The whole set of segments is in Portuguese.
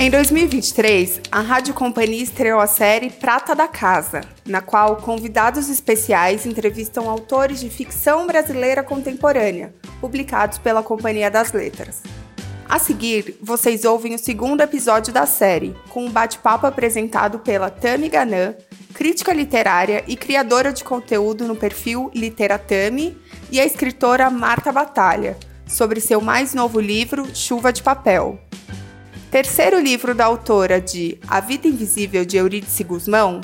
Em 2023, a Rádio Companhia estreou a série Prata da Casa, na qual convidados especiais entrevistam autores de ficção brasileira contemporânea, publicados pela Companhia das Letras. A seguir, vocês ouvem o segundo episódio da série, com um bate-papo apresentado pela Tami Ganan, crítica literária e criadora de conteúdo no perfil Literatami, e a escritora Marta Batalha, sobre seu mais novo livro, Chuva de Papel. Terceiro livro da autora de A Vida Invisível de Eurídice Guzmão.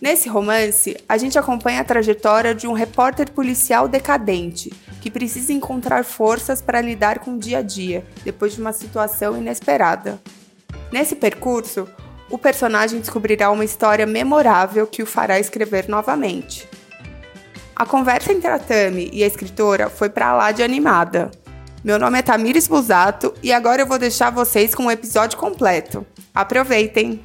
Nesse romance, a gente acompanha a trajetória de um repórter policial decadente que precisa encontrar forças para lidar com o dia a dia depois de uma situação inesperada. Nesse percurso, o personagem descobrirá uma história memorável que o fará escrever novamente. A conversa entre a Tami e a escritora foi para lá de animada. Meu nome é Tamires Busato e agora eu vou deixar vocês com o episódio completo. Aproveitem!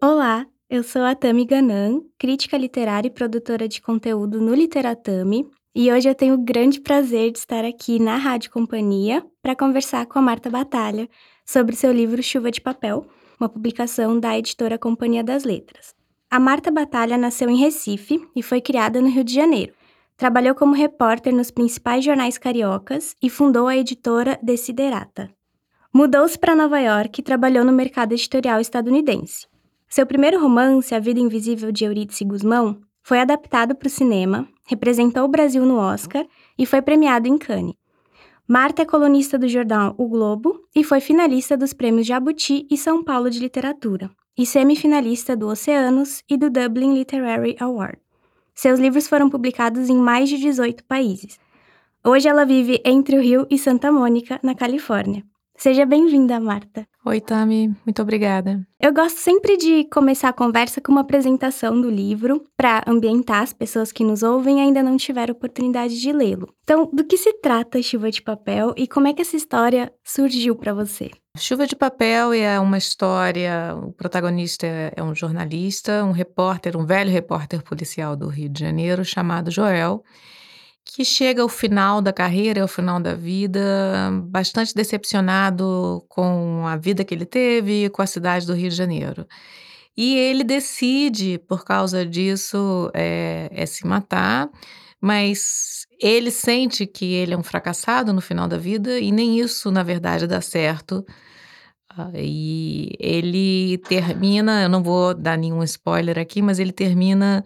Olá, eu sou a Tami Ganan, crítica literária e produtora de conteúdo no Literatami, e hoje eu tenho o grande prazer de estar aqui na Rádio Companhia para conversar com a Marta Batalha sobre seu livro Chuva de Papel, uma publicação da editora Companhia das Letras. A Marta Batalha nasceu em Recife e foi criada no Rio de Janeiro. Trabalhou como repórter nos principais jornais cariocas e fundou a editora Desiderata. Mudou-se para Nova York e trabalhou no mercado editorial estadunidense. Seu primeiro romance, A Vida Invisível de Eurídice Guzmão, foi adaptado para o cinema, representou o Brasil no Oscar e foi premiado em Cannes. Marta é colunista do jornal O Globo e foi finalista dos prêmios Jabuti e São Paulo de Literatura, e semifinalista do Oceanos e do Dublin Literary Award. Seus livros foram publicados em mais de 18 países. Hoje ela vive entre o Rio e Santa Mônica, na Califórnia. Seja bem-vinda, Marta. Oi, Tami. Muito obrigada. Eu gosto sempre de começar a conversa com uma apresentação do livro, para ambientar as pessoas que nos ouvem e ainda não tiveram oportunidade de lê-lo. Então, do que se trata Chuva de Papel e como é que essa história surgiu para você? Chuva de Papel é uma história. O protagonista é um jornalista, um repórter, um velho repórter policial do Rio de Janeiro chamado Joel, que chega ao final da carreira, ao final da vida, bastante decepcionado com a vida que ele teve, com a cidade do Rio de Janeiro. E ele decide, por causa disso, é, é se matar, mas ele sente que ele é um fracassado no final da vida e nem isso, na verdade, dá certo. Uh, e ele termina, eu não vou dar nenhum spoiler aqui, mas ele termina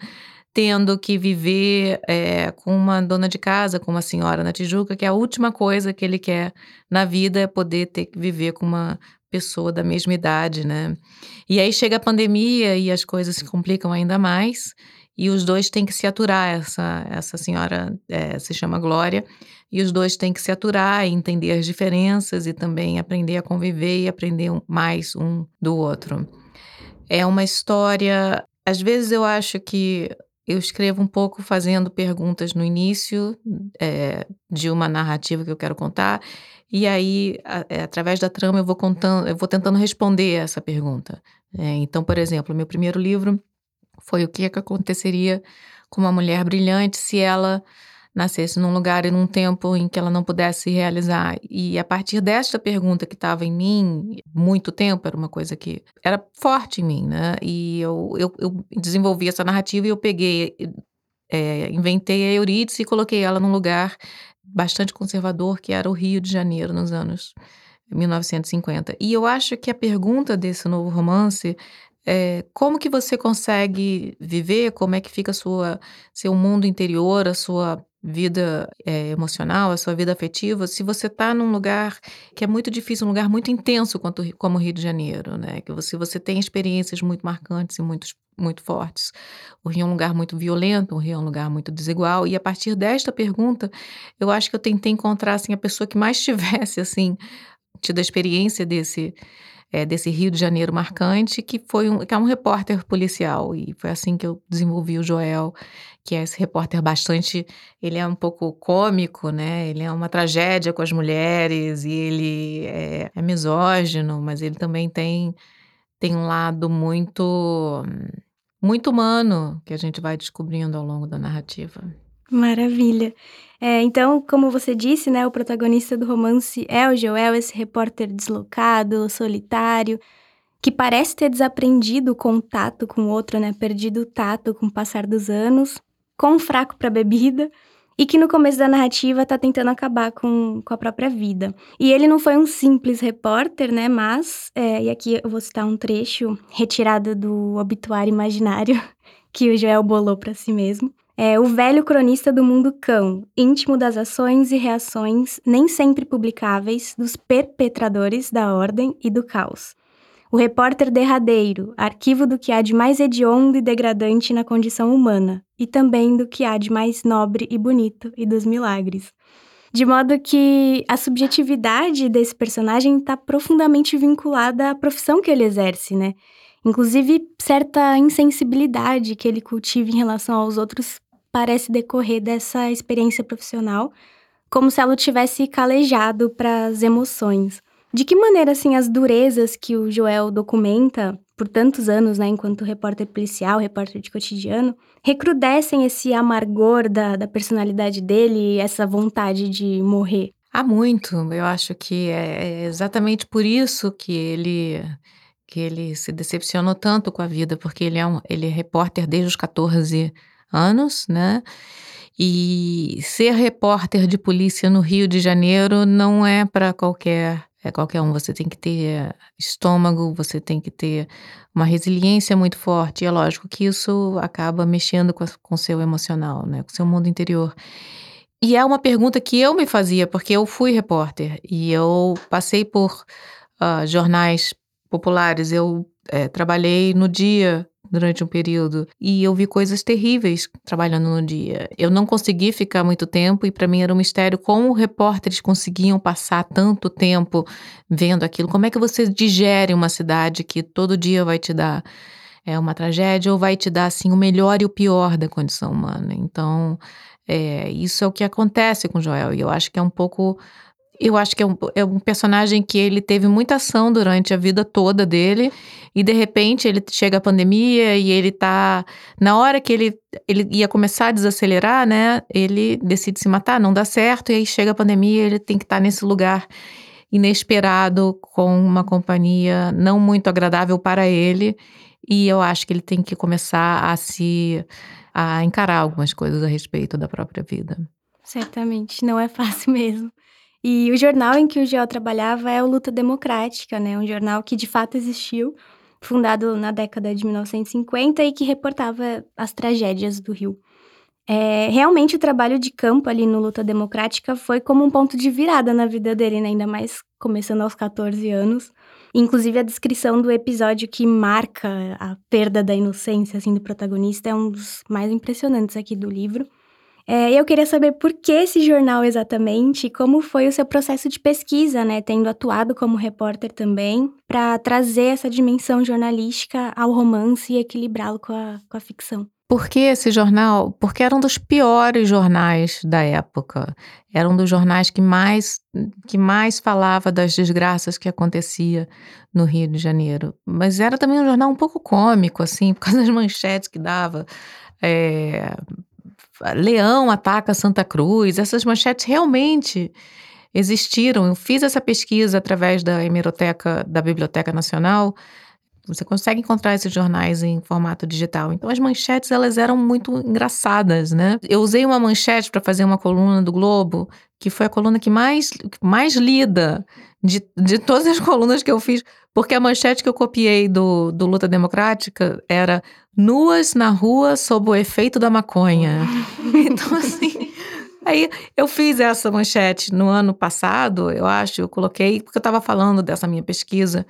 tendo que viver é, com uma dona de casa, com uma senhora na Tijuca, que é a última coisa que ele quer na vida é poder ter que viver com uma pessoa da mesma idade, né? E aí chega a pandemia e as coisas se complicam ainda mais e os dois têm que se aturar. Essa, essa senhora é, se chama Glória, e os dois têm que se aturar e entender as diferenças e também aprender a conviver e aprender mais um do outro. É uma história. Às vezes eu acho que eu escrevo um pouco fazendo perguntas no início é, de uma narrativa que eu quero contar, e aí, a, é, através da trama, eu vou contando, eu vou tentando responder essa pergunta. É, então, por exemplo, meu primeiro livro foi o que, é que aconteceria com uma mulher brilhante se ela nascesse num lugar e num tempo em que ela não pudesse realizar. E a partir desta pergunta que estava em mim, muito tempo, era uma coisa que era forte em mim, né? E eu, eu, eu desenvolvi essa narrativa e eu peguei, é, inventei a Eurídice e coloquei ela num lugar bastante conservador, que era o Rio de Janeiro, nos anos 1950. E eu acho que a pergunta desse novo romance é, como que você consegue viver? Como é que fica sua, seu mundo interior, a sua vida é, emocional, a sua vida afetiva, se você está num lugar que é muito difícil, um lugar muito intenso quanto, como o Rio de Janeiro, né? Que você, você tem experiências muito marcantes e muito, muito fortes. O Rio é um lugar muito violento, o Rio é um lugar muito desigual. E a partir desta pergunta, eu acho que eu tentei encontrar assim, a pessoa que mais tivesse assim, tido a experiência desse é, desse Rio de Janeiro marcante, que foi um, que é um repórter policial. E foi assim que eu desenvolvi o Joel, que é esse repórter bastante. Ele é um pouco cômico, né? Ele é uma tragédia com as mulheres e ele é, é misógino, mas ele também tem, tem um lado muito, muito humano que a gente vai descobrindo ao longo da narrativa. Maravilha. É, então, como você disse, né, o protagonista do romance é o Joel, esse repórter deslocado, solitário, que parece ter desaprendido o contato com o outro, né, perdido o tato com o passar dos anos, com um fraco para bebida, e que no começo da narrativa tá tentando acabar com, com a própria vida. E ele não foi um simples repórter, né, mas, é, e aqui eu vou citar um trecho retirado do obituário imaginário que o Joel bolou para si mesmo. É o velho cronista do mundo cão, íntimo das ações e reações, nem sempre publicáveis, dos perpetradores da ordem e do caos. O repórter derradeiro, arquivo do que há de mais hediondo e degradante na condição humana, e também do que há de mais nobre e bonito e dos milagres. De modo que a subjetividade desse personagem está profundamente vinculada à profissão que ele exerce, né? Inclusive, certa insensibilidade que ele cultiva em relação aos outros parece decorrer dessa experiência profissional, como se ela tivesse calejado para as emoções. De que maneira, assim, as durezas que o Joel documenta por tantos anos, né, enquanto repórter policial, repórter de cotidiano, recrudescem esse amargor da, da personalidade dele, essa vontade de morrer? Há muito. Eu acho que é, é exatamente por isso que ele que ele se decepcionou tanto com a vida, porque ele é um ele é repórter desde os 14 anos, né? E ser repórter de polícia no Rio de Janeiro não é para qualquer é qualquer um. Você tem que ter estômago, você tem que ter uma resiliência muito forte. E é lógico que isso acaba mexendo com o seu emocional, né? Com seu mundo interior. E é uma pergunta que eu me fazia, porque eu fui repórter e eu passei por uh, jornais populares. Eu é, trabalhei no dia durante um período e eu vi coisas terríveis trabalhando no dia. Eu não consegui ficar muito tempo e para mim era um mistério como repórteres conseguiam passar tanto tempo vendo aquilo. Como é que você digere uma cidade que todo dia vai te dar é uma tragédia ou vai te dar assim o melhor e o pior da condição humana? Então, é, isso é o que acontece com Joel e eu acho que é um pouco eu acho que é um, é um, personagem que ele teve muita ação durante a vida toda dele, e de repente ele chega a pandemia e ele tá. Na hora que ele, ele ia começar a desacelerar, né? Ele decide se matar, não dá certo, e aí chega a pandemia ele tem que estar tá nesse lugar inesperado, com uma companhia não muito agradável para ele, e eu acho que ele tem que começar a se. a encarar algumas coisas a respeito da própria vida. Certamente, não é fácil mesmo. E o jornal em que o Geo trabalhava é o Luta Democrática, né? Um jornal que de fato existiu, fundado na década de 1950 e que reportava as tragédias do Rio. É, realmente o trabalho de campo ali no Luta Democrática foi como um ponto de virada na vida dele, né? ainda mais começando aos 14 anos. Inclusive a descrição do episódio que marca a perda da inocência assim, do protagonista é um dos mais impressionantes aqui do livro. É, eu queria saber por que esse jornal exatamente, como foi o seu processo de pesquisa, né, tendo atuado como repórter também, para trazer essa dimensão jornalística ao romance e equilibrá-lo com a, com a ficção. Por que esse jornal? Porque era um dos piores jornais da época. Era um dos jornais que mais, que mais falava das desgraças que acontecia no Rio de Janeiro. Mas era também um jornal um pouco cômico, assim, por causa das manchetes que dava. É, Leão ataca Santa Cruz, essas manchetes realmente existiram. Eu fiz essa pesquisa através da hemeroteca da Biblioteca Nacional. Você consegue encontrar esses jornais em formato digital. Então as manchetes elas eram muito engraçadas, né? Eu usei uma manchete para fazer uma coluna do Globo, que foi a coluna que mais mais lida de, de todas as colunas que eu fiz, porque a manchete que eu copiei do, do Luta Democrática era nuas na rua sob o efeito da maconha. então, assim. Aí eu fiz essa manchete no ano passado, eu acho, eu coloquei, porque eu estava falando dessa minha pesquisa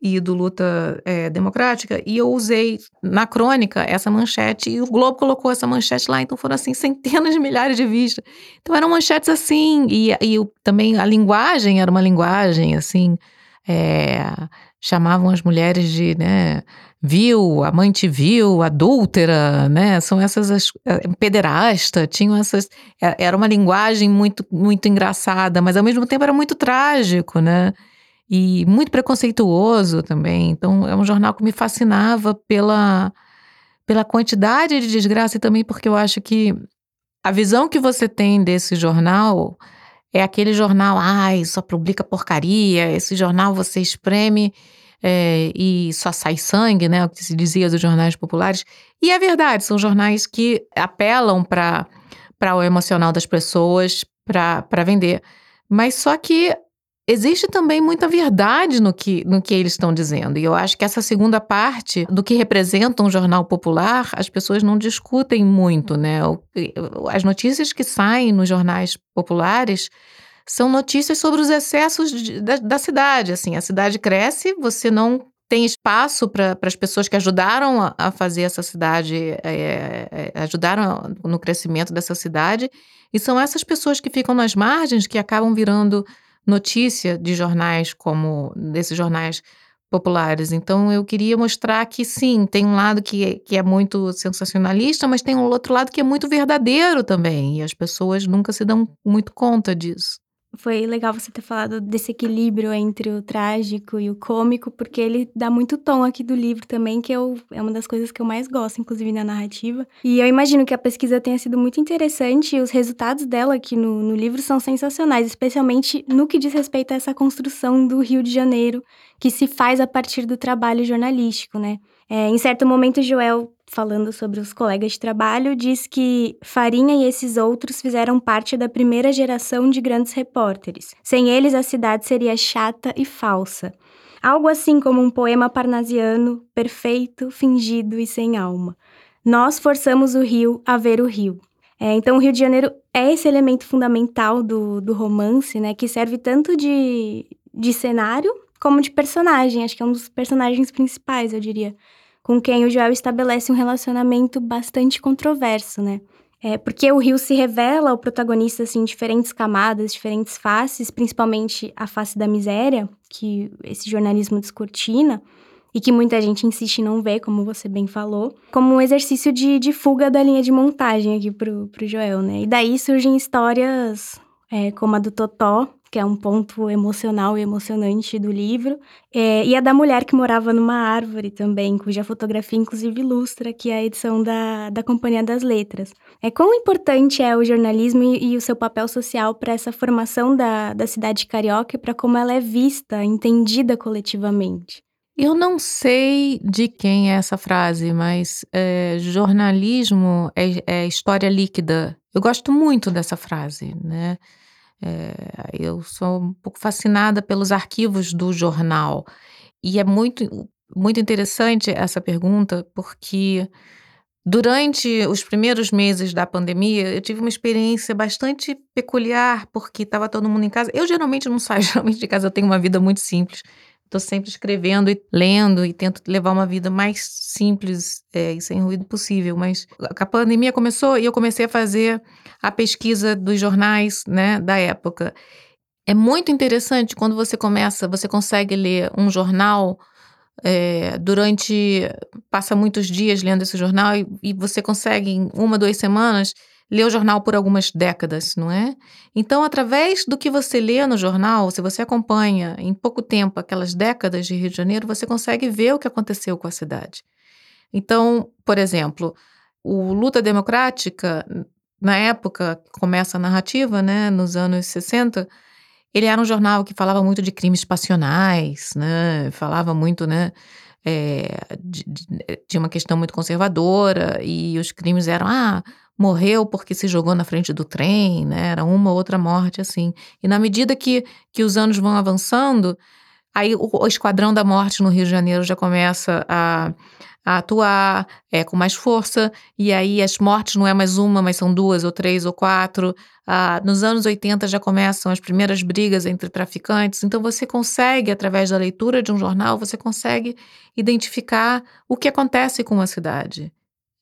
e do Luta é, Democrática, e eu usei na crônica essa manchete, e o Globo colocou essa manchete lá, então foram assim centenas de milhares de vistas. Então eram manchetes assim, e, e também a linguagem era uma linguagem assim, é, chamavam as mulheres de, né, viu, amante viu, adúltera, né? São essas as, é, pederasta, tinham essas é, era uma linguagem muito muito engraçada, mas ao mesmo tempo era muito trágico, né? E muito preconceituoso também. Então é um jornal que me fascinava pela pela quantidade de desgraça e também porque eu acho que A visão que você tem desse jornal é aquele jornal, ai, só publica porcaria, esse jornal você espreme é, e só sai sangue, né? O que se dizia dos jornais populares. E é verdade, são jornais que apelam para o emocional das pessoas para vender. Mas só que existe também muita verdade no que, no que eles estão dizendo. E eu acho que essa segunda parte do que representa um jornal popular, as pessoas não discutem muito, né? As notícias que saem nos jornais populares são notícias sobre os excessos de, da, da cidade. Assim, a cidade cresce, você não tem espaço para as pessoas que ajudaram a, a fazer essa cidade, é, é, ajudaram no crescimento dessa cidade. E são essas pessoas que ficam nas margens que acabam virando notícia de jornais como desses jornais populares. Então eu queria mostrar que sim, tem um lado que, é, que é muito sensacionalista, mas tem um outro lado que é muito verdadeiro também. E as pessoas nunca se dão muito conta disso. Foi legal você ter falado desse equilíbrio entre o trágico e o cômico, porque ele dá muito tom aqui do livro também, que eu, é uma das coisas que eu mais gosto, inclusive na narrativa. E eu imagino que a pesquisa tenha sido muito interessante e os resultados dela aqui no, no livro são sensacionais, especialmente no que diz respeito a essa construção do Rio de Janeiro, que se faz a partir do trabalho jornalístico, né? É, em certo momento, Joel falando sobre os colegas de trabalho, diz que Farinha e esses outros fizeram parte da primeira geração de grandes repórteres. Sem eles, a cidade seria chata e falsa. Algo assim como um poema parnasiano, perfeito, fingido e sem alma. Nós forçamos o rio a ver o rio. É, então, o Rio de Janeiro é esse elemento fundamental do, do romance, né, que serve tanto de, de cenário como de personagem. Acho que é um dos personagens principais, eu diria com quem o Joel estabelece um relacionamento bastante controverso, né? É, porque o Rio se revela o protagonista assim, em diferentes camadas, diferentes faces, principalmente a face da miséria, que esse jornalismo descortina, e que muita gente insiste em não ver, como você bem falou, como um exercício de, de fuga da linha de montagem aqui pro, pro Joel, né? E daí surgem histórias é, como a do Totó, que é um ponto emocional e emocionante do livro, é, e a da mulher que morava numa árvore também, cuja fotografia inclusive ilustra aqui a edição da, da Companhia das Letras. É quão importante é o jornalismo e, e o seu papel social para essa formação da, da cidade carioca e para como ela é vista, entendida coletivamente. Eu não sei de quem é essa frase, mas é, jornalismo é, é história líquida. Eu gosto muito dessa frase, né? É, eu sou um pouco fascinada pelos arquivos do jornal. E é muito, muito interessante essa pergunta, porque durante os primeiros meses da pandemia, eu tive uma experiência bastante peculiar, porque estava todo mundo em casa. Eu geralmente não saio, geralmente de casa eu tenho uma vida muito simples. Estou sempre escrevendo e lendo e tento levar uma vida mais simples é, e sem ruído possível. Mas a pandemia começou e eu comecei a fazer a pesquisa dos jornais né, da época. É muito interessante quando você começa, você consegue ler um jornal é, durante. passa muitos dias lendo esse jornal e, e você consegue, em uma, duas semanas, lê o jornal por algumas décadas, não é? Então, através do que você lê no jornal, se você acompanha em pouco tempo aquelas décadas de Rio de Janeiro, você consegue ver o que aconteceu com a cidade. Então, por exemplo, o Luta Democrática, na época, começa a narrativa, né, nos anos 60, ele era um jornal que falava muito de crimes passionais, né, falava muito, né, é, de, de, uma questão muito conservadora e os crimes eram, ah, morreu porque se jogou na frente do trem, né? Era uma ou outra morte assim. E na medida que, que os anos vão avançando, aí o, o Esquadrão da Morte no Rio de Janeiro já começa a, a atuar é, com mais força, e aí as mortes não é mais uma, mas são duas ou três ou quatro. Ah, nos anos 80 já começam as primeiras brigas entre traficantes, então você consegue, através da leitura de um jornal, você consegue identificar o que acontece com a cidade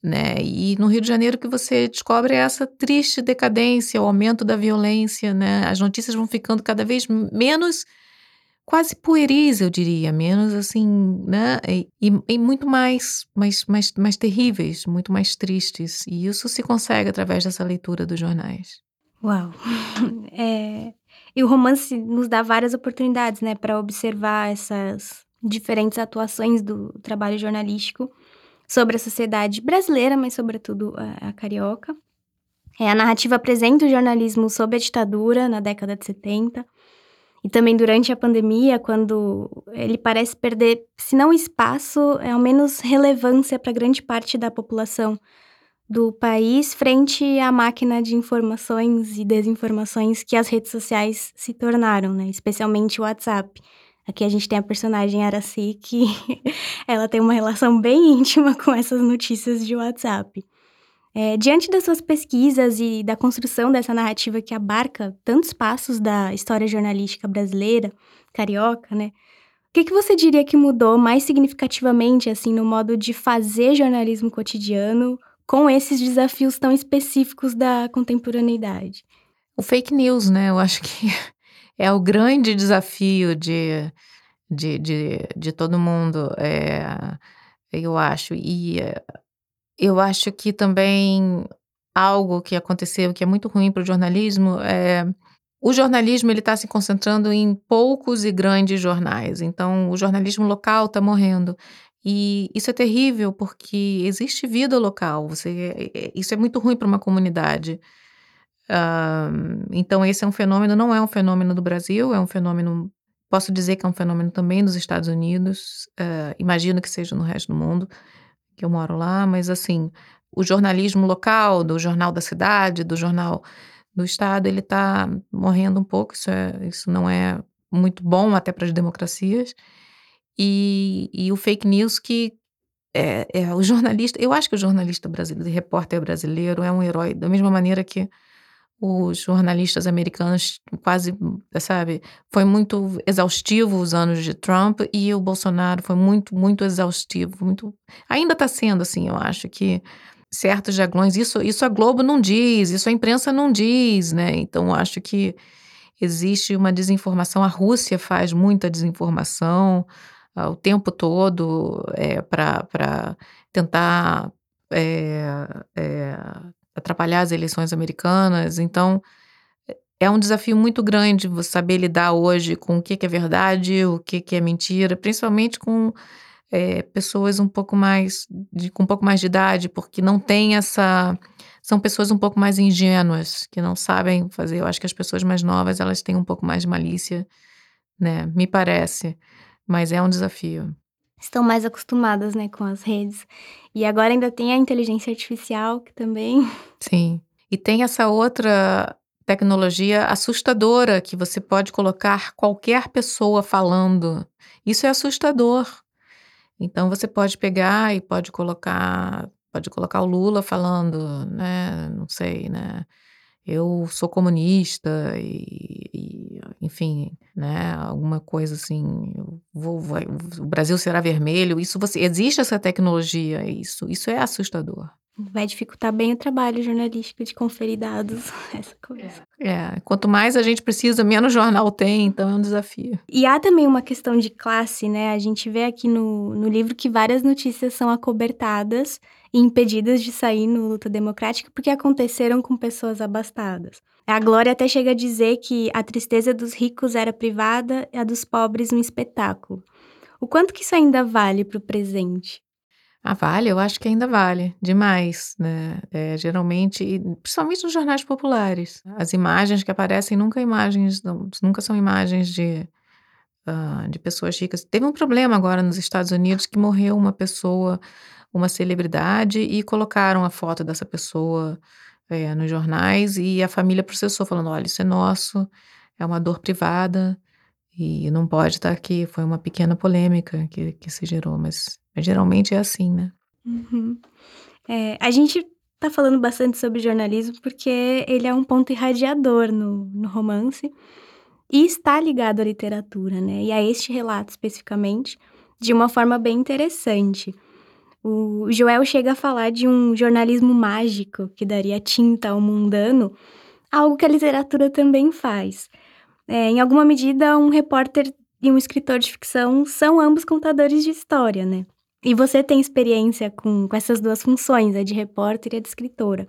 né? E no Rio de Janeiro que você descobre essa triste decadência, o aumento da violência, né? As notícias vão ficando cada vez menos quase pueris, eu diria, menos assim, né? E, e, muito mais, mais, mais, mais terríveis, muito mais tristes. E isso se consegue através dessa leitura dos jornais. Uau! É, e o romance nos dá várias oportunidades, né, para observar essas diferentes atuações do trabalho jornalístico sobre a sociedade brasileira, mas sobretudo a, a carioca. É, a narrativa apresenta o jornalismo sob a ditadura, na década de 70, e também durante a pandemia, quando ele parece perder, se não espaço, é ao menos relevância para grande parte da população do país frente à máquina de informações e desinformações que as redes sociais se tornaram, né? Especialmente o WhatsApp. Aqui a gente tem a personagem Araci, que ela tem uma relação bem íntima com essas notícias de WhatsApp. É, diante das suas pesquisas e da construção dessa narrativa que abarca tantos passos da história jornalística brasileira, carioca, né? O que, que você diria que mudou mais significativamente, assim, no modo de fazer jornalismo cotidiano com esses desafios tão específicos da contemporaneidade? O fake news, né? Eu acho que é o grande desafio de, de, de, de todo mundo, é, eu acho. E eu acho que também algo que aconteceu que é muito ruim para o jornalismo é o jornalismo ele está se concentrando em poucos e grandes jornais. Então, o jornalismo local está morrendo. E isso é terrível porque existe vida local. Você, é, é, isso é muito ruim para uma comunidade. Uh, então, esse é um fenômeno, não é um fenômeno do Brasil, é um fenômeno, posso dizer que é um fenômeno também dos Estados Unidos, uh, imagino que seja no resto do mundo que eu moro lá, mas assim, o jornalismo local, do jornal da cidade, do jornal do estado, ele está morrendo um pouco, isso, é, isso não é muito bom até para as democracias. E, e o fake news que é, é, o jornalista, eu acho que o jornalista brasileiro, o repórter brasileiro é um herói, da mesma maneira que os jornalistas americanos quase, sabe, foi muito exaustivo os anos de Trump e o Bolsonaro foi muito, muito exaustivo, muito, ainda está sendo assim, eu acho que certos jaglões, isso, isso a Globo não diz, isso a imprensa não diz, né, então acho que existe uma desinformação, a Rússia faz muita desinformação uh, o tempo todo é, para tentar é, é, atrapalhar as eleições americanas. Então, é um desafio muito grande você saber lidar hoje com o que, é verdade, o que, é mentira, principalmente com é, pessoas um pouco mais de, com um pouco mais de idade, porque não tem essa são pessoas um pouco mais ingênuas que não sabem fazer. Eu acho que as pessoas mais novas elas têm um pouco mais de malícia, né? Me parece, mas é um desafio estão mais acostumadas, né, com as redes. E agora ainda tem a inteligência artificial, que também. Sim. E tem essa outra tecnologia assustadora que você pode colocar qualquer pessoa falando. Isso é assustador. Então você pode pegar e pode colocar, pode colocar o Lula falando, né, não sei, né, eu sou comunista e, e, enfim, né, alguma coisa assim, vou, vai, o Brasil será vermelho, isso você, existe essa tecnologia, isso, isso é assustador. Vai dificultar bem o trabalho jornalístico de conferir dados, essa coisa. É, é, quanto mais a gente precisa, menos jornal tem, então é um desafio. E há também uma questão de classe, né? A gente vê aqui no, no livro que várias notícias são acobertadas e impedidas de sair no luta democrática porque aconteceram com pessoas abastadas. A Glória até chega a dizer que a tristeza dos ricos era privada e a dos pobres um espetáculo. O quanto que isso ainda vale para o presente? Ah, vale, eu acho que ainda vale, demais, né? É, geralmente, principalmente nos jornais populares, as imagens que aparecem nunca imagens, nunca são imagens de, uh, de pessoas ricas. Teve um problema agora nos Estados Unidos que morreu uma pessoa uma celebridade e colocaram a foto dessa pessoa é, nos jornais e a família processou, falando: olha, isso é nosso, é uma dor privada e não pode estar aqui. Foi uma pequena polêmica que, que se gerou, mas, mas geralmente é assim, né? Uhum. É, a gente tá falando bastante sobre jornalismo porque ele é um ponto irradiador no, no romance e está ligado à literatura, né? E a este relato especificamente, de uma forma bem interessante. O Joel chega a falar de um jornalismo mágico que daria tinta ao mundano, algo que a literatura também faz. É, em alguma medida, um repórter e um escritor de ficção são ambos contadores de história, né? E você tem experiência com, com essas duas funções, a de repórter e a de escritora.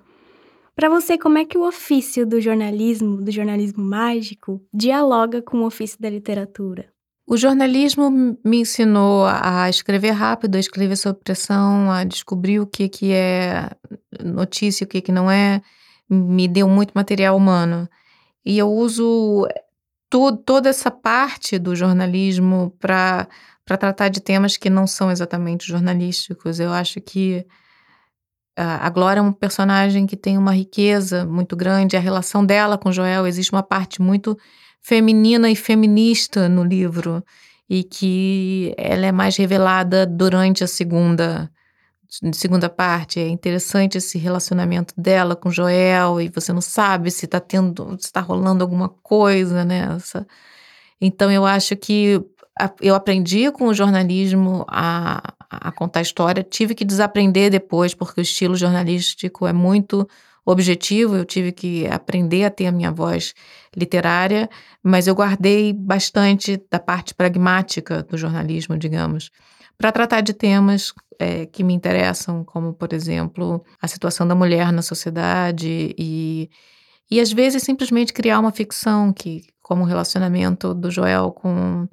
Para você, como é que o ofício do jornalismo, do jornalismo mágico, dialoga com o ofício da literatura? O jornalismo me ensinou a escrever rápido, a escrever sob pressão, a descobrir o que, que é notícia o que, que não é. me deu muito material humano. E eu uso to toda essa parte do jornalismo para tratar de temas que não são exatamente jornalísticos. Eu acho que a, a Glória é um personagem que tem uma riqueza muito grande, a relação dela com Joel, existe uma parte muito feminina e feminista no livro, e que ela é mais revelada durante a segunda segunda parte. É interessante esse relacionamento dela com Joel, e você não sabe se está tendo, está rolando alguma coisa, né? Essa... Então eu acho que eu aprendi com o jornalismo a, a contar história, tive que desaprender depois, porque o estilo jornalístico é muito objetivo, eu tive que aprender a ter a minha voz literária, mas eu guardei bastante da parte pragmática do jornalismo, digamos, para tratar de temas é, que me interessam, como, por exemplo, a situação da mulher na sociedade e, e às vezes, simplesmente criar uma ficção que, como o relacionamento do Joel com,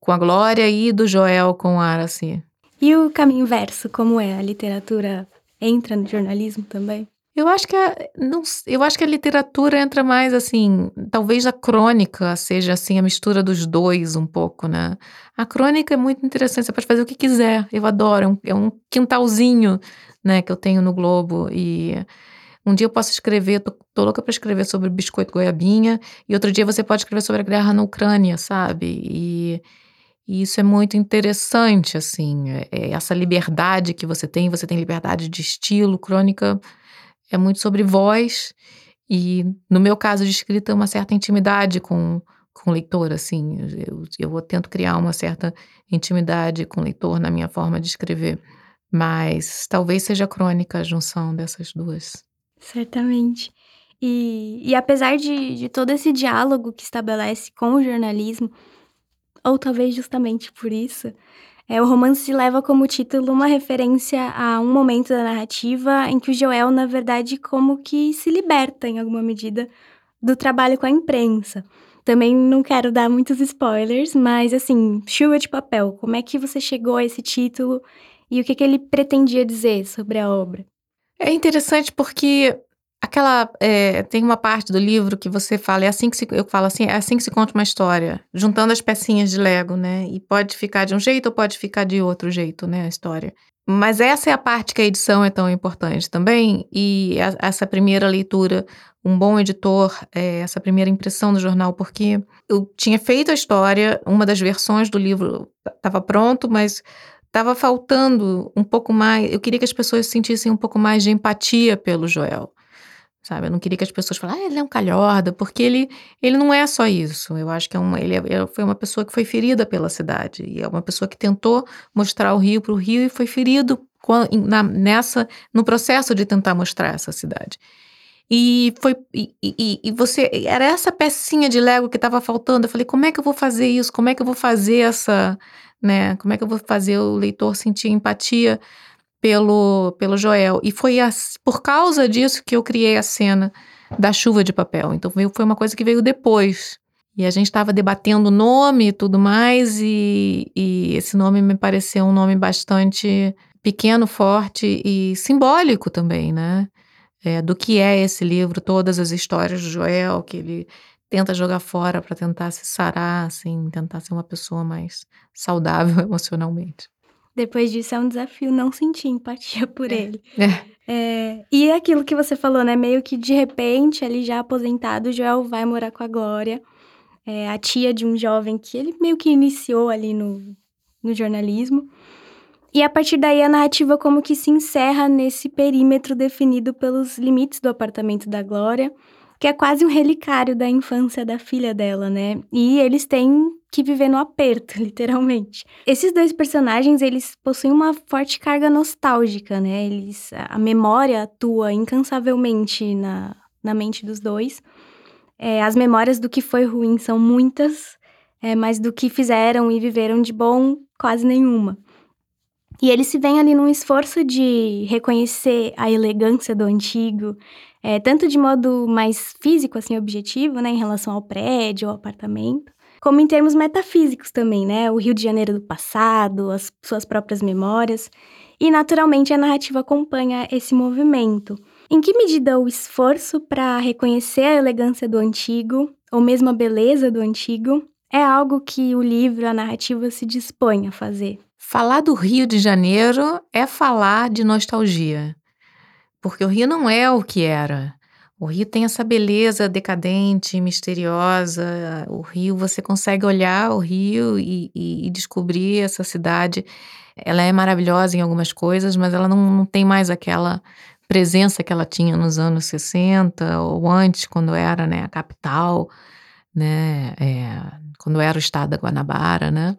com a Glória e do Joel com a Aracy. E o caminho inverso, como é? A literatura entra no jornalismo também? Eu acho que a, não, eu acho que a literatura entra mais assim, talvez a crônica seja assim a mistura dos dois um pouco, né? A crônica é muito interessante, você pode fazer o que quiser. Eu adoro, é um, é um quintalzinho, né, que eu tenho no Globo e um dia eu posso escrever, tô, tô louca para escrever sobre biscoito goiabinha, e outro dia você pode escrever sobre a guerra na Ucrânia, sabe? E, e isso é muito interessante, assim, é, é essa liberdade que você tem, você tem liberdade de estilo, crônica é muito sobre voz e, no meu caso de escrita, uma certa intimidade com, com o leitor, assim. Eu, eu tento criar uma certa intimidade com o leitor na minha forma de escrever. Mas talvez seja crônica a junção dessas duas. Certamente. E, e apesar de, de todo esse diálogo que estabelece com o jornalismo, ou talvez justamente por isso, é, o romance leva como título uma referência a um momento da narrativa em que o Joel, na verdade, como que se liberta, em alguma medida, do trabalho com a imprensa. Também não quero dar muitos spoilers, mas assim, chuva de papel, como é que você chegou a esse título e o que, que ele pretendia dizer sobre a obra? É interessante porque Aquela. É, tem uma parte do livro que você fala, é assim que se, eu falo assim, é assim que se conta uma história, juntando as pecinhas de Lego, né? E pode ficar de um jeito ou pode ficar de outro jeito, né? A história. Mas essa é a parte que a edição é tão importante também, e a, essa primeira leitura, um bom editor, é, essa primeira impressão do jornal, porque eu tinha feito a história, uma das versões do livro estava pronto, mas estava faltando um pouco mais. Eu queria que as pessoas sentissem um pouco mais de empatia pelo Joel sabe? Eu não queria que as pessoas falassem, ah, ele é um calhorda, porque ele, ele não é só isso. Eu acho que é uma, ele, é, foi uma pessoa que foi ferida pela cidade, e é uma pessoa que tentou mostrar o Rio para o Rio e foi ferido na, nessa, no processo de tentar mostrar essa cidade. E foi e, e, e você era essa pecinha de Lego que estava faltando. Eu falei, como é que eu vou fazer isso? Como é que eu vou fazer essa, né? Como é que eu vou fazer o leitor sentir empatia pelo, pelo Joel. E foi por causa disso que eu criei a cena da chuva de papel. Então veio, foi uma coisa que veio depois. E a gente estava debatendo o nome e tudo mais, e, e esse nome me pareceu um nome bastante pequeno, forte e simbólico também, né? É, do que é esse livro, todas as histórias do Joel, que ele tenta jogar fora para tentar se sarar, assim, tentar ser uma pessoa mais saudável emocionalmente. Depois disso é um desafio não sentir empatia por é. ele. É. É, e aquilo que você falou, né? Meio que de repente, ali já aposentado, Joel vai morar com a Glória, é, a tia de um jovem que ele meio que iniciou ali no, no jornalismo. E a partir daí a narrativa como que se encerra nesse perímetro definido pelos limites do apartamento da Glória, que é quase um relicário da infância da filha dela, né? E eles têm que viver no aperto, literalmente. Esses dois personagens, eles possuem uma forte carga nostálgica, né? Eles, a memória atua incansavelmente na, na mente dos dois. É, as memórias do que foi ruim são muitas, é, mas do que fizeram e viveram de bom, quase nenhuma. E eles se veem ali num esforço de reconhecer a elegância do antigo, é, tanto de modo mais físico, assim, objetivo, né, em relação ao prédio, ao apartamento, como em termos metafísicos também, né? O Rio de Janeiro do passado, as suas próprias memórias. E, naturalmente, a narrativa acompanha esse movimento. Em que medida o esforço para reconhecer a elegância do antigo, ou mesmo a beleza do antigo, é algo que o livro, a narrativa se dispõe a fazer? Falar do Rio de Janeiro é falar de nostalgia, porque o Rio não é o que era. O Rio tem essa beleza decadente, misteriosa. O Rio, você consegue olhar o Rio e, e, descobrir essa cidade. Ela é maravilhosa em algumas coisas, mas ela não, não tem mais aquela presença que ela tinha nos anos 60 ou antes, quando era né, a capital, né, é, quando era o estado da Guanabara, né?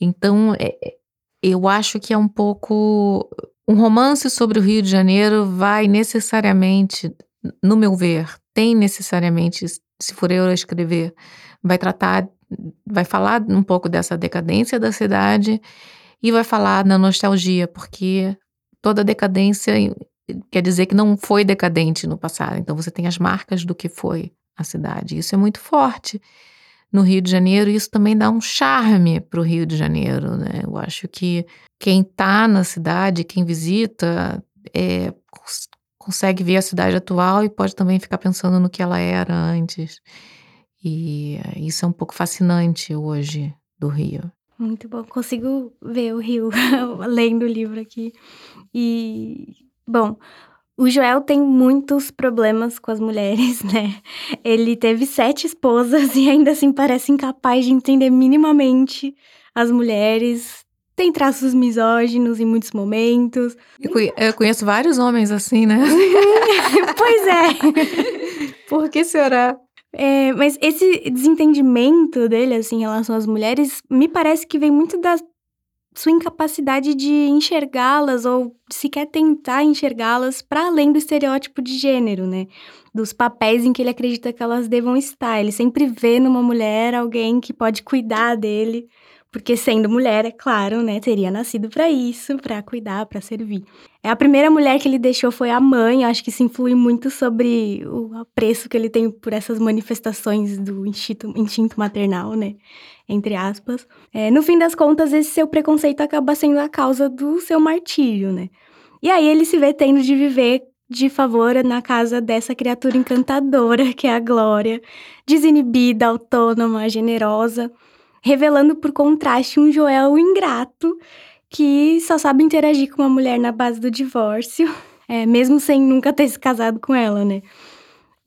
Então, é, é, eu acho que é um pouco. Um romance sobre o Rio de Janeiro vai necessariamente, no meu ver, tem necessariamente, se for eu a escrever, vai tratar, vai falar um pouco dessa decadência da cidade e vai falar da nostalgia, porque toda decadência quer dizer que não foi decadente no passado. Então você tem as marcas do que foi a cidade. Isso é muito forte no Rio de Janeiro, isso também dá um charme para o Rio de Janeiro, né? Eu acho que quem está na cidade, quem visita, é, consegue ver a cidade atual e pode também ficar pensando no que ela era antes. E isso é um pouco fascinante hoje do Rio. Muito bom, consigo ver o Rio lendo o livro aqui. E, bom, o Joel tem muitos problemas com as mulheres, né? Ele teve sete esposas e ainda assim parece incapaz de entender minimamente as mulheres. Tem traços misóginos em muitos momentos. Eu conheço vários homens assim, né? pois é. Por que será? É, mas esse desentendimento dele, assim, em relação às mulheres, me parece que vem muito da sua incapacidade de enxergá-las ou sequer tentar enxergá-las para além do estereótipo de gênero, né? Dos papéis em que ele acredita que elas devam estar. Ele sempre vê numa mulher alguém que pode cuidar dele, porque sendo mulher, é claro, né, teria nascido para isso, para cuidar, para servir. É a primeira mulher que ele deixou foi a mãe, acho que isso influi muito sobre o apreço que ele tem por essas manifestações do instinto, instinto maternal, né? entre aspas. É, no fim das contas, esse seu preconceito acaba sendo a causa do seu martírio, né? E aí ele se vê tendo de viver de favor na casa dessa criatura encantadora que é a Glória, desinibida, autônoma, generosa, revelando por contraste um Joel ingrato que só sabe interagir com uma mulher na base do divórcio, é, mesmo sem nunca ter se casado com ela, né?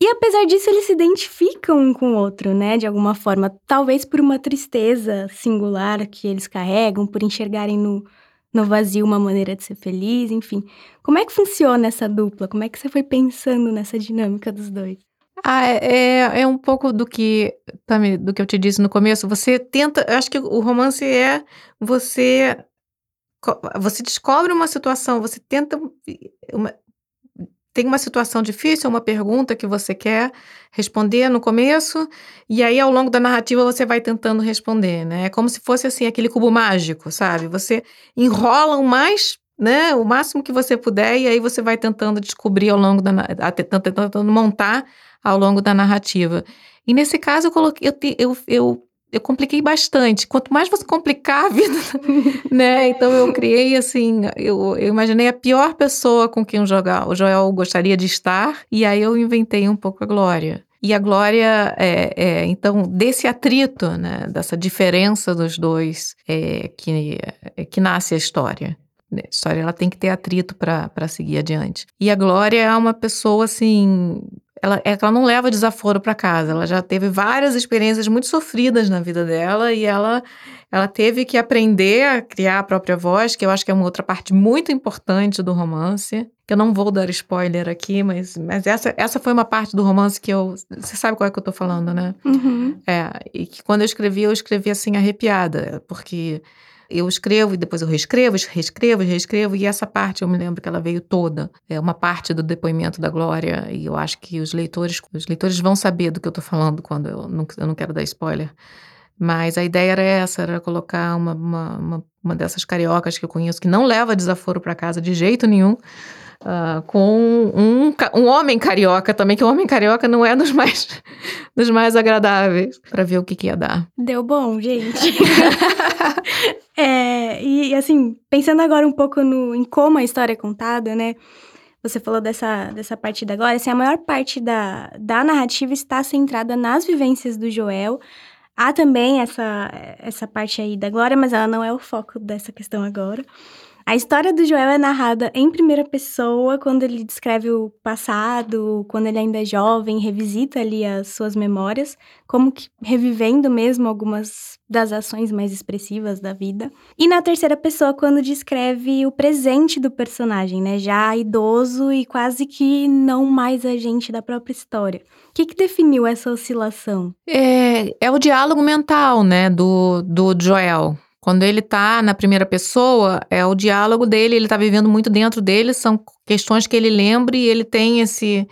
E apesar disso, eles se identificam um com o outro, né? De alguma forma. Talvez por uma tristeza singular que eles carregam, por enxergarem no, no vazio uma maneira de ser feliz, enfim. Como é que funciona essa dupla? Como é que você foi pensando nessa dinâmica dos dois? Ah, é, é, é um pouco do que, do que eu te disse no começo. Você tenta. Acho que o romance é você. Você descobre uma situação, você tenta uma, tem uma situação difícil, uma pergunta que você quer responder no começo, e aí ao longo da narrativa você vai tentando responder, né? É como se fosse assim aquele cubo mágico, sabe? Você enrola o mais, né, o máximo que você puder e aí você vai tentando descobrir ao longo da tentando montar ao longo da narrativa. E nesse caso eu coloquei eu, eu, eu eu compliquei bastante. Quanto mais você complicar a vida, né? Então eu criei assim, eu, eu imaginei a pior pessoa com quem o Joel, gostaria de estar, e aí eu inventei um pouco a Glória. E a Glória, é, é, então, desse atrito, né, dessa diferença dos dois, é, que, é, que nasce a história. A história ela tem que ter atrito para seguir adiante. E a Glória é uma pessoa assim ela, é ela não leva desaforo para casa. Ela já teve várias experiências muito sofridas na vida dela e ela, ela teve que aprender a criar a própria voz, que eu acho que é uma outra parte muito importante do romance. Que eu não vou dar spoiler aqui, mas, mas essa, essa foi uma parte do romance que eu. Você sabe qual é que eu tô falando, né? Uhum. É, e que quando eu escrevi, eu escrevi assim arrepiada, porque eu escrevo e depois eu reescrevo, reescrevo, reescrevo, e essa parte eu me lembro que ela veio toda. É uma parte do depoimento da Glória, e eu acho que os leitores, os leitores vão saber do que eu estou falando quando eu não, eu não quero dar spoiler. Mas a ideia era essa, era colocar uma, uma, uma, uma dessas cariocas que eu conheço, que não leva desaforo para casa de jeito nenhum, Uh, com um, um homem carioca também, que o homem carioca não é dos mais, dos mais agradáveis, para ver o que, que ia dar. Deu bom, gente. é, e assim, pensando agora um pouco no, em como a história é contada, né? você falou dessa, dessa parte da Glória, assim, a maior parte da, da narrativa está centrada nas vivências do Joel. Há também essa, essa parte aí da Glória, mas ela não é o foco dessa questão agora. A história do Joel é narrada em primeira pessoa, quando ele descreve o passado, quando ele ainda é jovem, revisita ali as suas memórias, como que revivendo mesmo algumas das ações mais expressivas da vida. E na terceira pessoa, quando descreve o presente do personagem, né? Já idoso e quase que não mais agente da própria história. O que, que definiu essa oscilação? É, é o diálogo mental, né, do, do Joel quando ele tá na primeira pessoa, é o diálogo dele, ele tá vivendo muito dentro dele, são questões que ele lembra e ele tem esse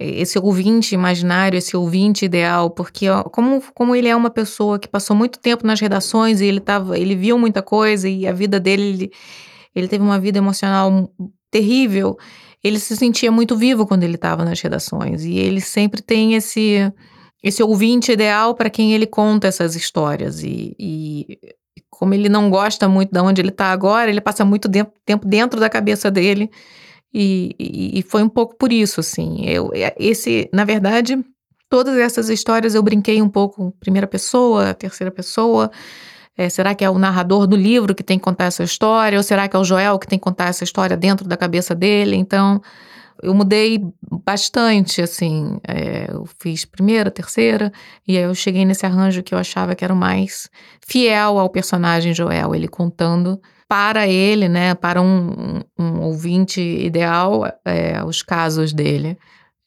esse ouvinte imaginário, esse ouvinte ideal, porque ó, como, como ele é uma pessoa que passou muito tempo nas redações e ele tava, ele viu muita coisa e a vida dele, ele, ele teve uma vida emocional terrível, ele se sentia muito vivo quando ele estava nas redações. E ele sempre tem esse esse ouvinte ideal para quem ele conta essas histórias. E, e como ele não gosta muito de onde ele está agora, ele passa muito tempo dentro da cabeça dele. E, e, e, foi um pouco por isso, assim. Eu, esse, na verdade, todas essas histórias eu brinquei um pouco primeira pessoa, terceira pessoa. É, será que é o narrador do livro que tem que contar essa história? Ou será que é o Joel que tem que contar essa história dentro da cabeça dele? Então, eu mudei bastante, assim. É, eu fiz primeira, terceira, e aí eu cheguei nesse arranjo que eu achava que era o mais fiel ao personagem Joel, ele contando para ele, né, para um, um ouvinte ideal, é, os casos dele,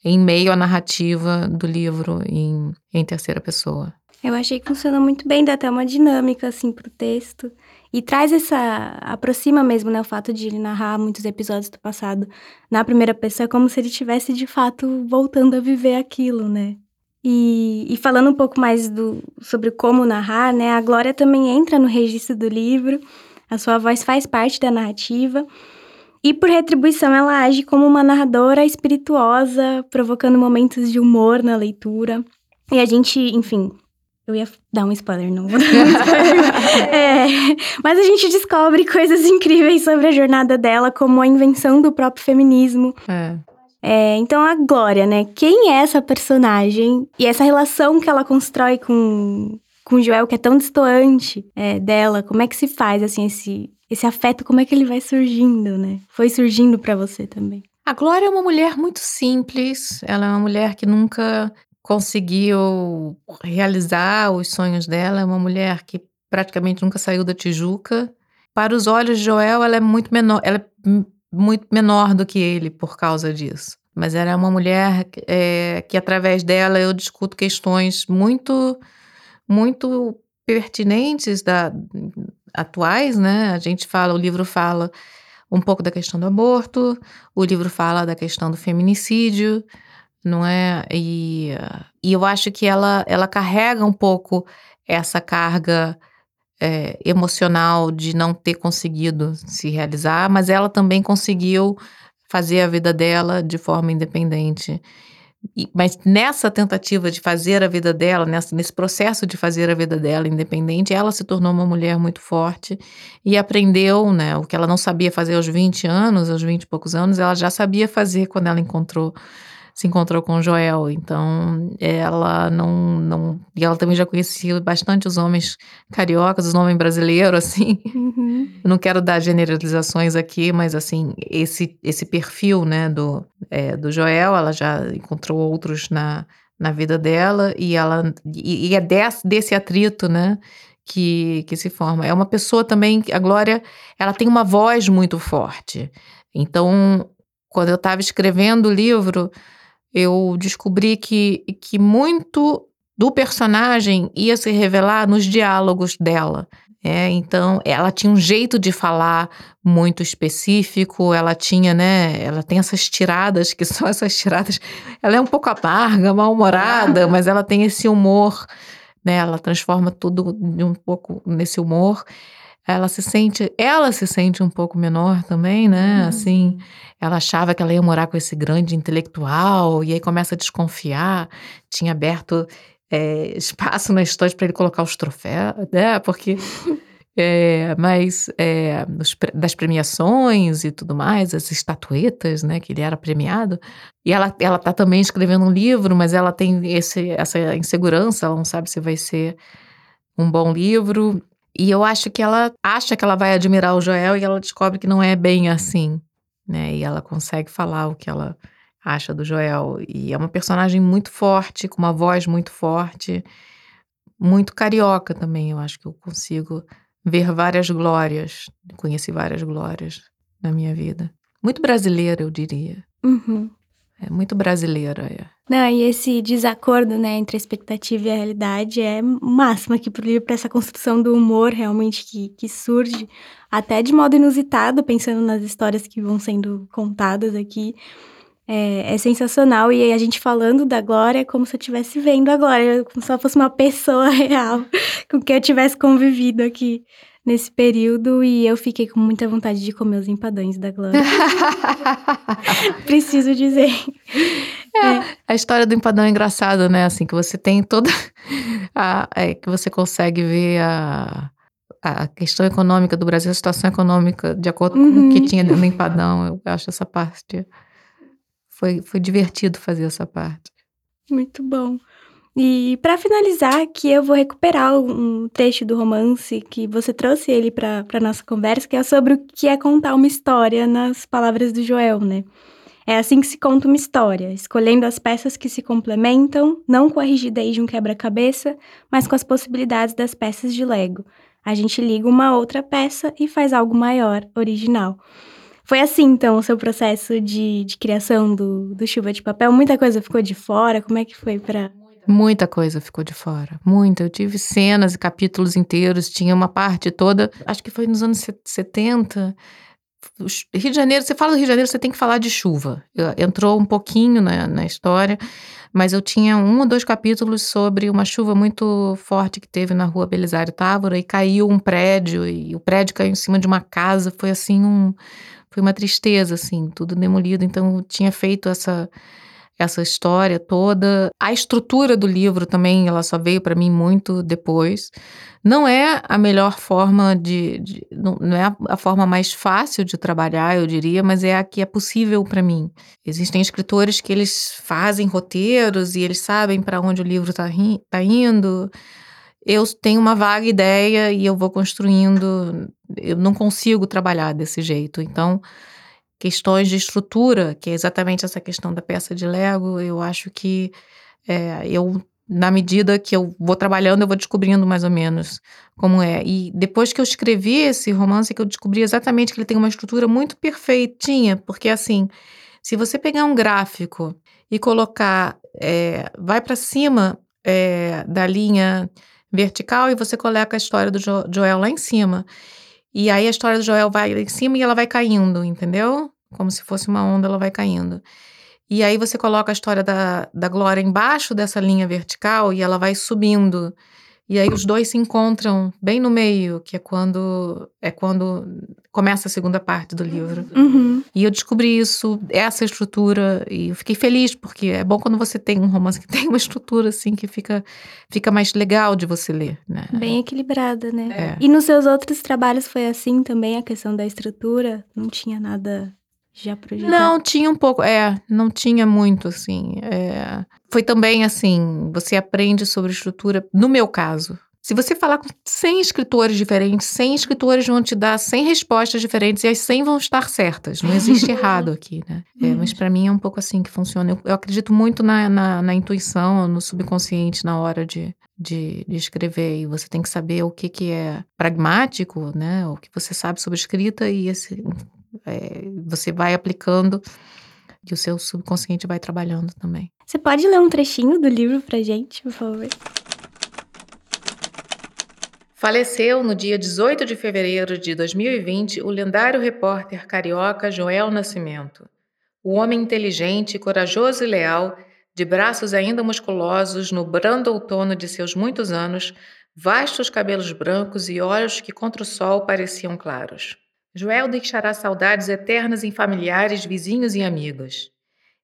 em meio à narrativa do livro em, em terceira pessoa. Eu achei que funcionou muito bem, dá até uma dinâmica, assim, pro texto. E traz essa. aproxima mesmo, né? O fato de ele narrar muitos episódios do passado na primeira pessoa, é como se ele estivesse de fato voltando a viver aquilo, né? E, e falando um pouco mais do, sobre como narrar, né? A Glória também entra no registro do livro, a sua voz faz parte da narrativa. E por retribuição, ela age como uma narradora espirituosa, provocando momentos de humor na leitura. E a gente, enfim, eu ia dar um spoiler, não vou dar um spoiler. é, mas a gente descobre coisas incríveis sobre a jornada dela, como a invenção do próprio feminismo. É. É, então, a Glória, né? Quem é essa personagem? E essa relação que ela constrói com, com o Joel, que é tão distoante é, dela, como é que se faz, assim, esse, esse afeto, como é que ele vai surgindo, né? Foi surgindo para você também. A Glória é uma mulher muito simples, ela é uma mulher que nunca conseguiu realizar os sonhos dela. É uma mulher que praticamente nunca saiu da Tijuca. Para os olhos de Joel, ela é muito menor, ela é muito menor do que ele por causa disso. Mas ela é uma mulher é, que, através dela, eu discuto questões muito, muito pertinentes da, atuais, né? A gente fala, o livro fala um pouco da questão do aborto, o livro fala da questão do feminicídio, não é? E, e eu acho que ela, ela carrega um pouco essa carga é, emocional de não ter conseguido se realizar, mas ela também conseguiu fazer a vida dela de forma independente. E, mas nessa tentativa de fazer a vida dela, nessa, nesse processo de fazer a vida dela independente, ela se tornou uma mulher muito forte e aprendeu, né, o que ela não sabia fazer aos 20 anos, aos 20 e poucos anos, ela já sabia fazer quando ela encontrou se encontrou com Joel. Então, ela não, não. E ela também já conhecia bastante os homens cariocas, os homens brasileiros, assim. Uhum. não quero dar generalizações aqui, mas, assim, esse, esse perfil, né, do, é, do Joel, ela já encontrou outros na, na vida dela e ela. E, e é desse, desse atrito, né? Que, que se forma. É uma pessoa também, a Glória, ela tem uma voz muito forte. Então, quando eu estava escrevendo o livro, eu descobri que, que muito do personagem ia se revelar nos diálogos dela. É, então, ela tinha um jeito de falar muito específico, ela tinha, né, ela tem essas tiradas, que são essas tiradas, ela é um pouco amarga, mal-humorada, mas ela tem esse humor, né, ela transforma tudo de um pouco nesse humor. Ela se sente, ela se sente um pouco menor também, né, uhum. assim, ela achava que ela ia morar com esse grande intelectual, e aí começa a desconfiar. Tinha aberto é, espaço na história para ele colocar os troféus, né? Porque É, mas é, das premiações e tudo mais, as estatuetas, né, que ele era premiado. E ela, ela tá também escrevendo um livro, mas ela tem esse, essa insegurança, ela não sabe se vai ser um bom livro. E eu acho que ela acha que ela vai admirar o Joel e ela descobre que não é bem assim, né? E ela consegue falar o que ela acha do Joel. E é uma personagem muito forte, com uma voz muito forte, muito carioca também. Eu acho que eu consigo ver várias glórias, conheci várias glórias na minha vida. Muito brasileira, eu diria. Uhum. É muito brasileira, é. Não, e esse desacordo, né, entre a expectativa e a realidade é máximo aqui pro livro, para essa construção do humor realmente que, que surge, até de modo inusitado, pensando nas histórias que vão sendo contadas aqui. É, é, sensacional. E a gente falando da Glória é como se eu estivesse vendo a Glória, como se ela fosse uma pessoa real com quem eu tivesse convivido aqui nesse período. E eu fiquei com muita vontade de comer os empadões da Glória. Preciso dizer. É, é. A história do empadão é engraçada, né? Assim, que você tem toda. A, é, que você consegue ver a a questão econômica do Brasil, a situação econômica, de acordo uhum. com o que uhum. tinha no empadão. Eu acho essa parte foi, foi divertido fazer essa parte. Muito bom. E para finalizar aqui, eu vou recuperar um trecho do romance que você trouxe ele para nossa conversa, que é sobre o que é contar uma história nas palavras do Joel, né? É assim que se conta uma história, escolhendo as peças que se complementam, não com a rigidez de um quebra-cabeça, mas com as possibilidades das peças de Lego. A gente liga uma outra peça e faz algo maior, original. Foi assim, então, o seu processo de, de criação do, do Chuva de Papel? Muita coisa ficou de fora? Como é que foi para Muita coisa ficou de fora, muita. Eu tive cenas e capítulos inteiros, tinha uma parte toda, acho que foi nos anos 70. Rio de Janeiro, você fala do Rio de Janeiro, você tem que falar de chuva. Entrou um pouquinho na, na história, mas eu tinha um ou dois capítulos sobre uma chuva muito forte que teve na rua Belisário Távora e caiu um prédio, e o prédio caiu em cima de uma casa. Foi assim um foi uma tristeza, assim, tudo demolido. Então, eu tinha feito essa essa história toda. A estrutura do livro também, ela só veio para mim muito depois. Não é a melhor forma de, de não, é a, a, forma mais fácil de trabalhar, eu diria, mas é a que é possível para mim. Existem escritores que eles fazem roteiros e eles sabem para onde o livro está tá indo eu tenho uma vaga ideia e eu vou construindo. Eu não consigo trabalhar desse jeito. Então, questões de estrutura, que é exatamente essa questão da peça de Lego, eu acho que é, eu, na medida que eu vou trabalhando, eu vou descobrindo mais ou menos como é. E depois que eu escrevi esse romance, que eu descobri exatamente que ele tem uma estrutura muito perfeitinha, porque assim, se você pegar um gráfico e colocar, é, vai para cima é, da linha vertical e você coloca a história do jo Joel lá em cima. E aí a história do Joel vai em cima e ela vai caindo, entendeu? Como se fosse uma onda, ela vai caindo. E aí você coloca a história da, da Glória embaixo dessa linha vertical e ela vai subindo. E aí os dois se encontram bem no meio, que é quando é quando começa a segunda parte do livro. Uhum. E eu descobri isso, essa estrutura, e eu fiquei feliz, porque é bom quando você tem um romance que tem uma estrutura assim que fica, fica mais legal de você ler, né? Bem equilibrada, né? É. E nos seus outros trabalhos foi assim também a questão da estrutura? Não tinha nada já? Não, tinha um pouco, é, não tinha muito, assim. É, foi também assim, você aprende sobre estrutura, no meu caso. Se você falar com 100 escritores diferentes, 100 escritores vão te dar 100 respostas diferentes e as 100 vão estar certas. Não existe errado aqui, né? É, mas para mim é um pouco assim que funciona. Eu, eu acredito muito na, na, na, intuição, no subconsciente na hora de, de, de, escrever. E você tem que saber o que, que é pragmático, né? O que você sabe sobre escrita e esse, é, você vai aplicando e o seu subconsciente vai trabalhando também. Você pode ler um trechinho do livro pra gente, por favor? Faleceu no dia 18 de fevereiro de 2020 o lendário repórter carioca Joel Nascimento. O homem inteligente, corajoso e leal, de braços ainda musculosos no brando outono de seus muitos anos, vastos cabelos brancos e olhos que contra o sol pareciam claros. Joel deixará saudades eternas em familiares, vizinhos e amigos.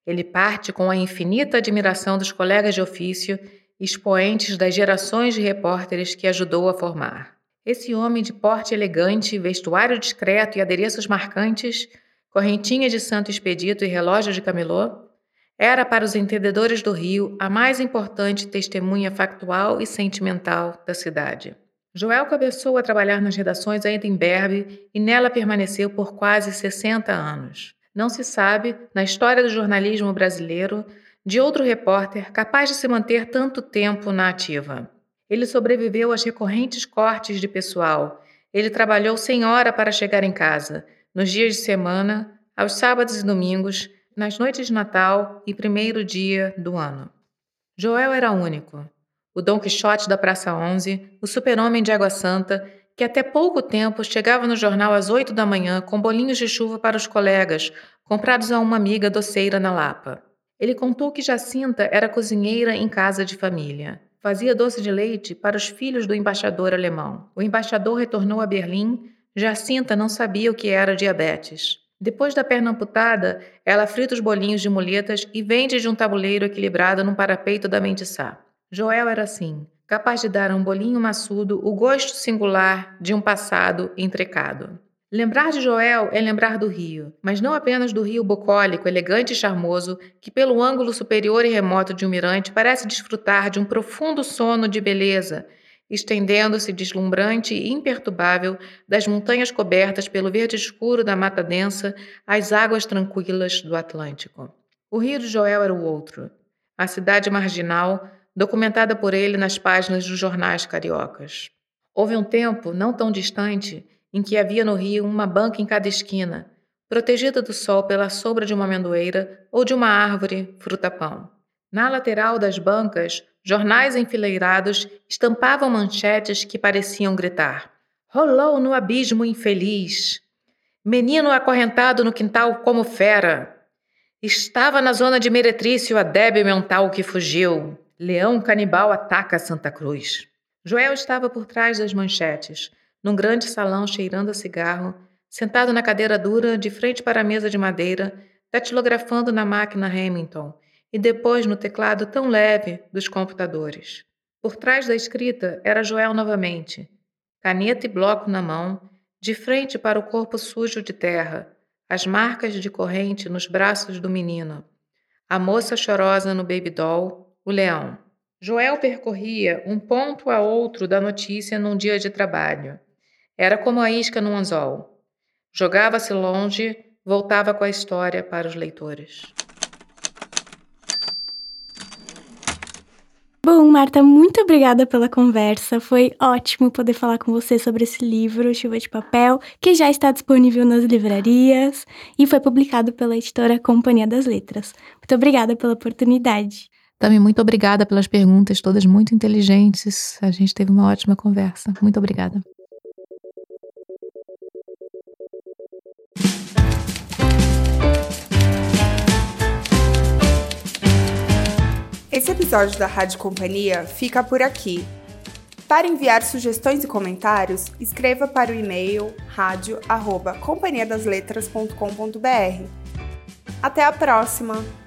Ele parte com a infinita admiração dos colegas de ofício, expoentes das gerações de repórteres que ajudou a formar. Esse homem de porte elegante, vestuário discreto e adereços marcantes, correntinha de santo expedito e relógio de camelô, era para os entendedores do Rio a mais importante testemunha factual e sentimental da cidade. Joel começou a trabalhar nas redações ainda em Berbe e nela permaneceu por quase 60 anos. Não se sabe, na história do jornalismo brasileiro, de outro repórter capaz de se manter tanto tempo na ativa. Ele sobreviveu aos recorrentes cortes de pessoal. Ele trabalhou sem hora para chegar em casa, nos dias de semana, aos sábados e domingos, nas noites de Natal e primeiro dia do ano. Joel era único. O Dom Quixote da Praça 11, o super-homem de Água Santa, que até pouco tempo chegava no jornal às oito da manhã com bolinhos de chuva para os colegas, comprados a uma amiga doceira na Lapa. Ele contou que Jacinta era cozinheira em casa de família. Fazia doce de leite para os filhos do embaixador alemão. O embaixador retornou a Berlim. Jacinta não sabia o que era diabetes. Depois da perna amputada, ela frita os bolinhos de muletas e vende de um tabuleiro equilibrado num parapeito da Mendissá. Joel era assim, capaz de dar a um bolinho maçudo o gosto singular de um passado entrecado. Lembrar de Joel é lembrar do rio, mas não apenas do rio bucólico, elegante e charmoso, que pelo ângulo superior e remoto de um mirante parece desfrutar de um profundo sono de beleza, estendendo-se deslumbrante e imperturbável das montanhas cobertas pelo verde escuro da mata densa às águas tranquilas do Atlântico. O rio de Joel era o outro, a cidade marginal, documentada por ele nas páginas dos jornais cariocas. Houve um tempo, não tão distante, em que havia no rio uma banca em cada esquina, protegida do sol pela sombra de uma amendoeira ou de uma árvore fruta-pão. Na lateral das bancas, jornais enfileirados estampavam manchetes que pareciam gritar: Rolou no abismo infeliz. Menino acorrentado no quintal como fera. Estava na zona de meretrício a débil mental que fugiu. Leão canibal ataca Santa Cruz. Joel estava por trás das manchetes, num grande salão cheirando a cigarro, sentado na cadeira dura, de frente para a mesa de madeira, datilografando na máquina Hamilton e depois no teclado tão leve dos computadores. Por trás da escrita era Joel novamente, caneta e bloco na mão, de frente para o corpo sujo de terra, as marcas de corrente nos braços do menino, a moça chorosa no baby doll, o leão. Joel percorria um ponto a outro da notícia num dia de trabalho. Era como a isca num anzol. Jogava-se longe, voltava com a história para os leitores. Bom, Marta, muito obrigada pela conversa. Foi ótimo poder falar com você sobre esse livro, Chuva de Papel, que já está disponível nas livrarias e foi publicado pela editora Companhia das Letras. Muito obrigada pela oportunidade. Também muito obrigada pelas perguntas, todas muito inteligentes. A gente teve uma ótima conversa. Muito obrigada. Esse episódio da Rádio Companhia fica por aqui. Para enviar sugestões e comentários, escreva para o e-mail radio@companhiadasletras.com.br. Até a próxima!